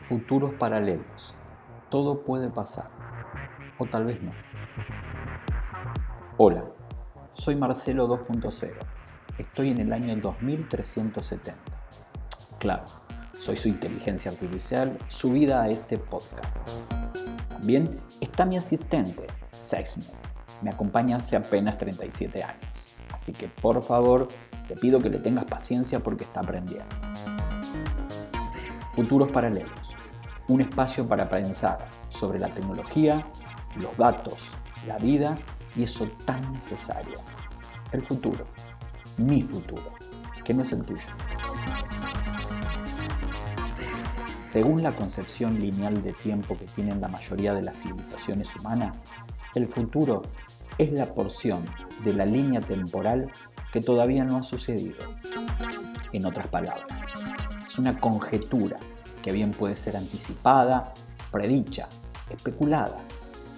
Futuros paralelos. Todo puede pasar. O tal vez no. Hola, soy Marcelo 2.0. Estoy en el año 2370. Claro, soy su inteligencia artificial subida a este podcast. También está mi asistente, Sexnet. Me acompaña hace apenas 37 años. Así que por favor, te pido que le tengas paciencia porque está aprendiendo. Futuros Paralelos, un espacio para pensar sobre la tecnología, los datos, la vida y eso tan necesario, el futuro, mi futuro, que no es el tuyo. Según la concepción lineal de tiempo que tienen la mayoría de las civilizaciones humanas, el futuro es la porción de la línea temporal que todavía no ha sucedido. En otras palabras, es una conjetura que bien puede ser anticipada, predicha, especulada,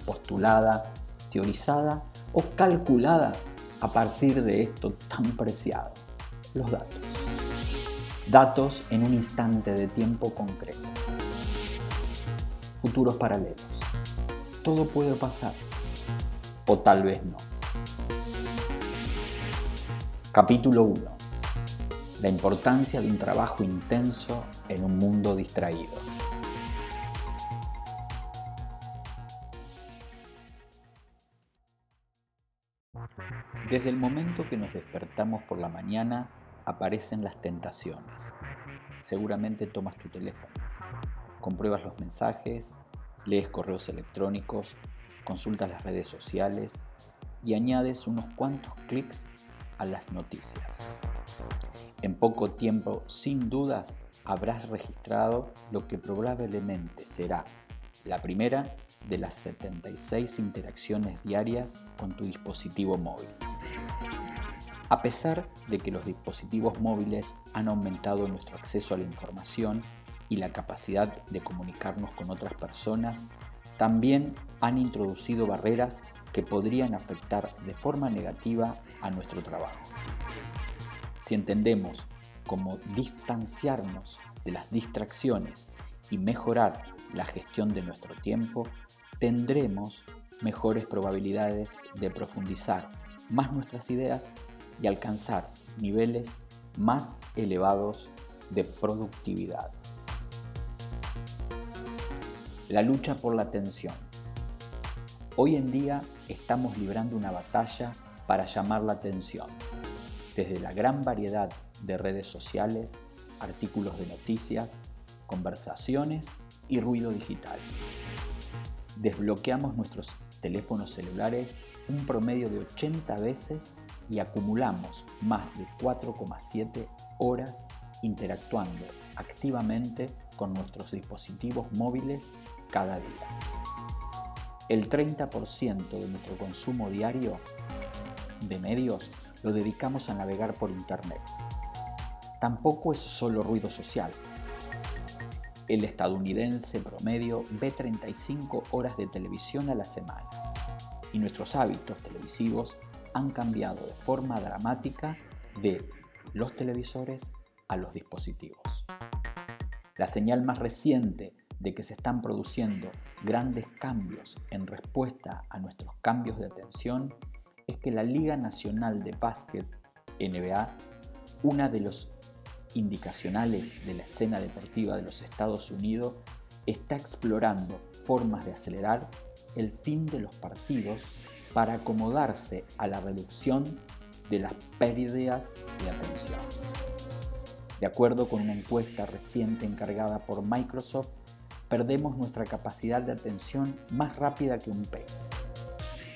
postulada, teorizada o calculada a partir de esto tan preciado, los datos. Datos en un instante de tiempo concreto. Futuros paralelos. Todo puede pasar, o tal vez no. Capítulo 1 la importancia de un trabajo intenso en un mundo distraído. Desde el momento que nos despertamos por la mañana aparecen las tentaciones. Seguramente tomas tu teléfono, compruebas los mensajes, lees correos electrónicos, consultas las redes sociales y añades unos cuantos clics a las noticias. En poco tiempo, sin dudas, habrás registrado lo que probablemente será la primera de las 76 interacciones diarias con tu dispositivo móvil. A pesar de que los dispositivos móviles han aumentado nuestro acceso a la información y la capacidad de comunicarnos con otras personas, también han introducido barreras que podrían afectar de forma negativa a nuestro trabajo. Si entendemos cómo distanciarnos de las distracciones y mejorar la gestión de nuestro tiempo, tendremos mejores probabilidades de profundizar más nuestras ideas y alcanzar niveles más elevados de productividad. La lucha por la atención. Hoy en día estamos librando una batalla para llamar la atención desde la gran variedad de redes sociales, artículos de noticias, conversaciones y ruido digital. Desbloqueamos nuestros teléfonos celulares un promedio de 80 veces y acumulamos más de 4,7 horas interactuando activamente con nuestros dispositivos móviles cada día. El 30% de nuestro consumo diario de medios lo dedicamos a navegar por Internet. Tampoco es solo ruido social. El estadounidense promedio ve 35 horas de televisión a la semana y nuestros hábitos televisivos han cambiado de forma dramática de los televisores a los dispositivos. La señal más reciente de que se están produciendo grandes cambios en respuesta a nuestros cambios de atención es que la Liga Nacional de Básquet, NBA, una de los indicacionales de la escena deportiva de los Estados Unidos, está explorando formas de acelerar el fin de los partidos para acomodarse a la reducción de las pérdidas de atención. De acuerdo con una encuesta reciente encargada por Microsoft, perdemos nuestra capacidad de atención más rápida que un pez.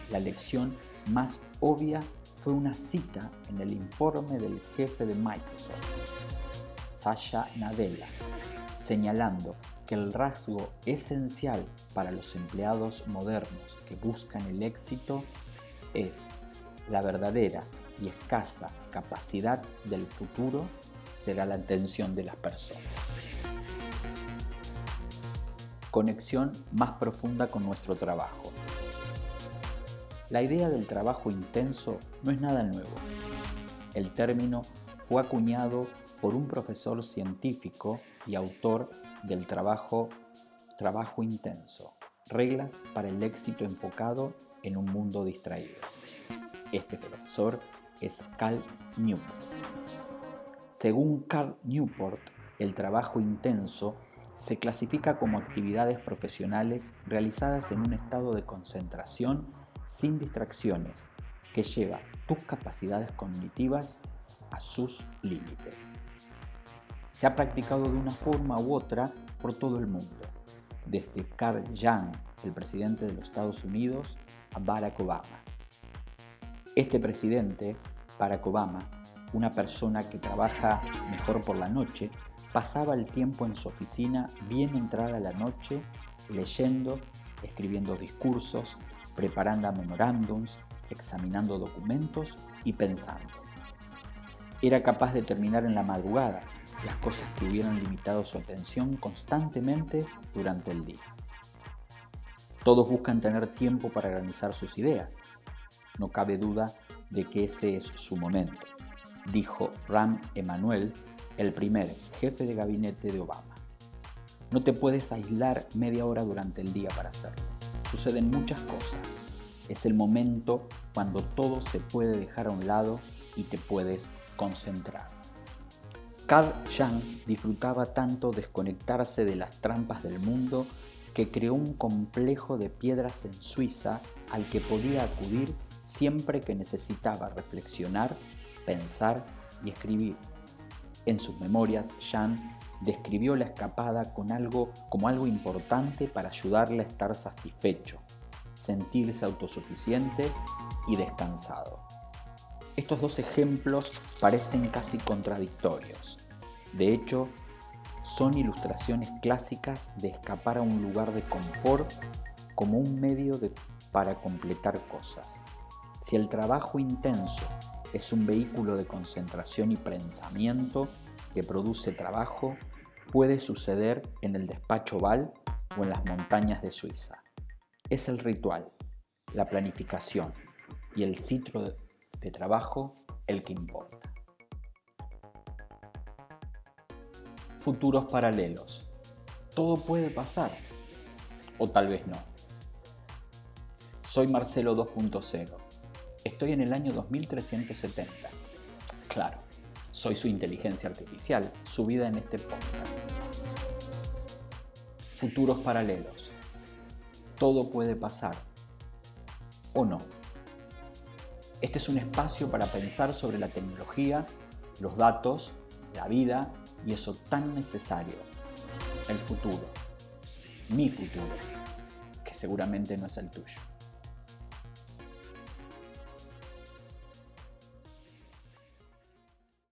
La lección más obvia fue una cita en el informe del jefe de Microsoft, Sasha Nadella, señalando que el rasgo esencial para los empleados modernos que buscan el éxito es la verdadera y escasa capacidad del futuro será la atención de las personas. Conexión más profunda con nuestro trabajo. La idea del trabajo intenso no es nada nuevo. El término fue acuñado por un profesor científico y autor del trabajo Trabajo Intenso, Reglas para el éxito enfocado en un mundo distraído. Este profesor es Cal Newport. Según Cal Newport, el trabajo intenso se clasifica como actividades profesionales realizadas en un estado de concentración sin distracciones que lleva tus capacidades cognitivas a sus límites. Se ha practicado de una forma u otra por todo el mundo, desde Carl Jung, el presidente de los Estados Unidos, a Barack Obama. Este presidente, Barack Obama, una persona que trabaja mejor por la noche, pasaba el tiempo en su oficina bien entrada la noche, leyendo, escribiendo discursos, preparando memorándums, examinando documentos y pensando. Era capaz de terminar en la madrugada las cosas que hubieran limitado su atención constantemente durante el día. Todos buscan tener tiempo para organizar sus ideas. No cabe duda de que ese es su momento, dijo Ram Emanuel, el primer jefe de gabinete de Obama. No te puedes aislar media hora durante el día para hacerlo. Suceden muchas cosas. Es el momento cuando todo se puede dejar a un lado y te puedes concentrar. Carl Jung disfrutaba tanto desconectarse de las trampas del mundo que creó un complejo de piedras en Suiza al que podía acudir siempre que necesitaba reflexionar, pensar y escribir. En sus memorias, Jung describió la escapada con algo, como algo importante para ayudarle a estar satisfecho, sentirse autosuficiente y descansado. Estos dos ejemplos parecen casi contradictorios. De hecho, son ilustraciones clásicas de escapar a un lugar de confort como un medio para completar cosas. Si el trabajo intenso es un vehículo de concentración y pensamiento que produce trabajo, puede suceder en el despacho Val o en las montañas de Suiza. Es el ritual, la planificación y el citro de trabajo el que importa. Futuros paralelos. Todo puede pasar, o tal vez no. Soy Marcelo 2.0. Estoy en el año 2370. Claro, soy su inteligencia artificial, subida en este podcast. Futuros paralelos. Todo puede pasar, o no. Este es un espacio para pensar sobre la tecnología, los datos, la vida y eso tan necesario, el futuro, mi futuro, que seguramente no es el tuyo.